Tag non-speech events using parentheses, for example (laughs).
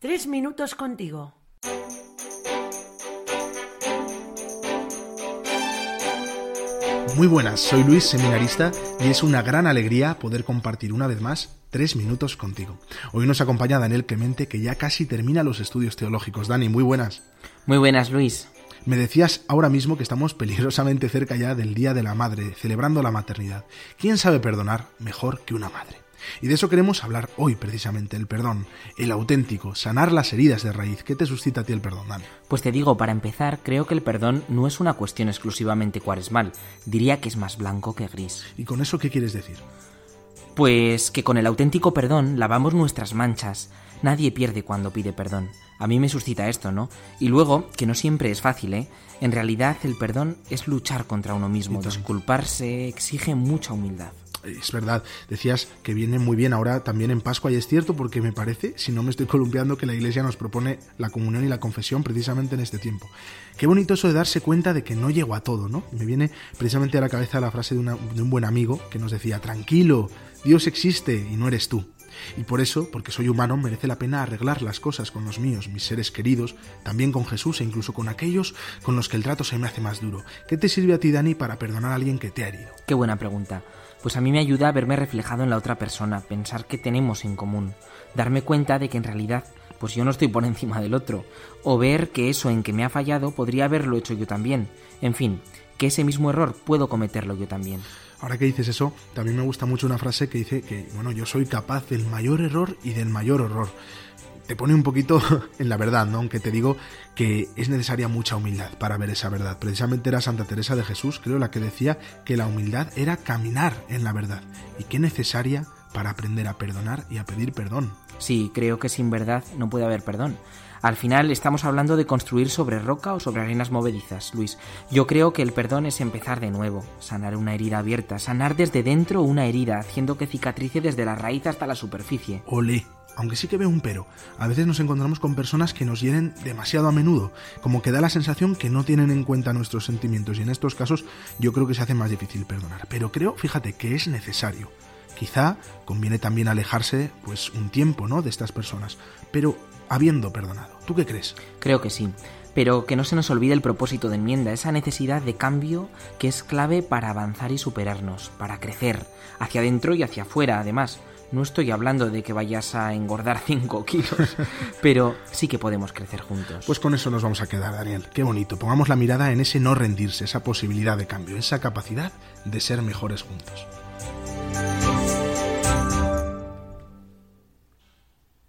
Tres minutos contigo. Muy buenas, soy Luis, seminarista, y es una gran alegría poder compartir una vez más tres minutos contigo. Hoy nos acompaña Daniel Clemente, que ya casi termina los estudios teológicos. Dani, muy buenas. Muy buenas, Luis. Me decías ahora mismo que estamos peligrosamente cerca ya del Día de la Madre, celebrando la maternidad. ¿Quién sabe perdonar mejor que una madre? Y de eso queremos hablar hoy precisamente, el perdón, el auténtico, sanar las heridas de raíz. ¿Qué te suscita a ti el perdón, Dani? Pues te digo, para empezar, creo que el perdón no es una cuestión exclusivamente cuaresmal. Diría que es más blanco que gris. ¿Y con eso qué quieres decir? Pues que con el auténtico perdón lavamos nuestras manchas. Nadie pierde cuando pide perdón. A mí me suscita esto, ¿no? Y luego, que no siempre es fácil, ¿eh? En realidad el perdón es luchar contra uno mismo. Disculparse exige mucha humildad es verdad, decías que viene muy bien ahora también en Pascua y es cierto porque me parece, si no me estoy columpiando, que la Iglesia nos propone la comunión y la confesión precisamente en este tiempo. Qué bonito eso de darse cuenta de que no llego a todo, ¿no? Me viene precisamente a la cabeza la frase de, de un buen amigo que nos decía, tranquilo, Dios existe y no eres tú. Y por eso, porque soy humano, merece la pena arreglar las cosas con los míos, mis seres queridos, también con Jesús e incluso con aquellos con los que el trato se me hace más duro. ¿Qué te sirve a ti, Dani, para perdonar a alguien que te ha herido? Qué buena pregunta. Pues a mí me ayuda a verme reflejado en la otra persona, pensar que tenemos en común, darme cuenta de que en realidad pues yo no estoy por (laughs) encima del otro, o ver que eso en que me ha fallado podría haberlo hecho yo también. En fin, que ese mismo error puedo cometerlo yo también. Ahora que dices eso, también me gusta mucho una frase que dice que, bueno, yo soy capaz del mayor error y del mayor horror. Te pone un poquito (laughs) en la verdad, ¿no? Aunque te digo que es necesaria mucha humildad para ver esa verdad. Precisamente era Santa Teresa de Jesús, creo, la que decía que la humildad era caminar en la verdad. Y qué necesaria para aprender a perdonar y a pedir perdón. Sí, creo que sin verdad no puede haber perdón. Al final estamos hablando de construir sobre roca o sobre arenas movedizas, Luis. Yo creo que el perdón es empezar de nuevo, sanar una herida abierta, sanar desde dentro una herida, haciendo que cicatrice desde la raíz hasta la superficie. Ole, aunque sí que veo un pero. A veces nos encontramos con personas que nos hieren demasiado a menudo, como que da la sensación que no tienen en cuenta nuestros sentimientos y en estos casos yo creo que se hace más difícil perdonar. Pero creo, fíjate, que es necesario. Quizá conviene también alejarse pues un tiempo, ¿no? de estas personas, pero habiendo perdonado. ¿Tú qué crees? Creo que sí. Pero que no se nos olvide el propósito de enmienda, esa necesidad de cambio que es clave para avanzar y superarnos, para crecer, hacia adentro y hacia afuera, además. No estoy hablando de que vayas a engordar (laughs) 5 kilos, pero sí que podemos crecer juntos. Pues con eso nos vamos a quedar, Daniel. Qué bonito. Pongamos la mirada en ese no rendirse, esa posibilidad de cambio, esa capacidad de ser mejores juntos.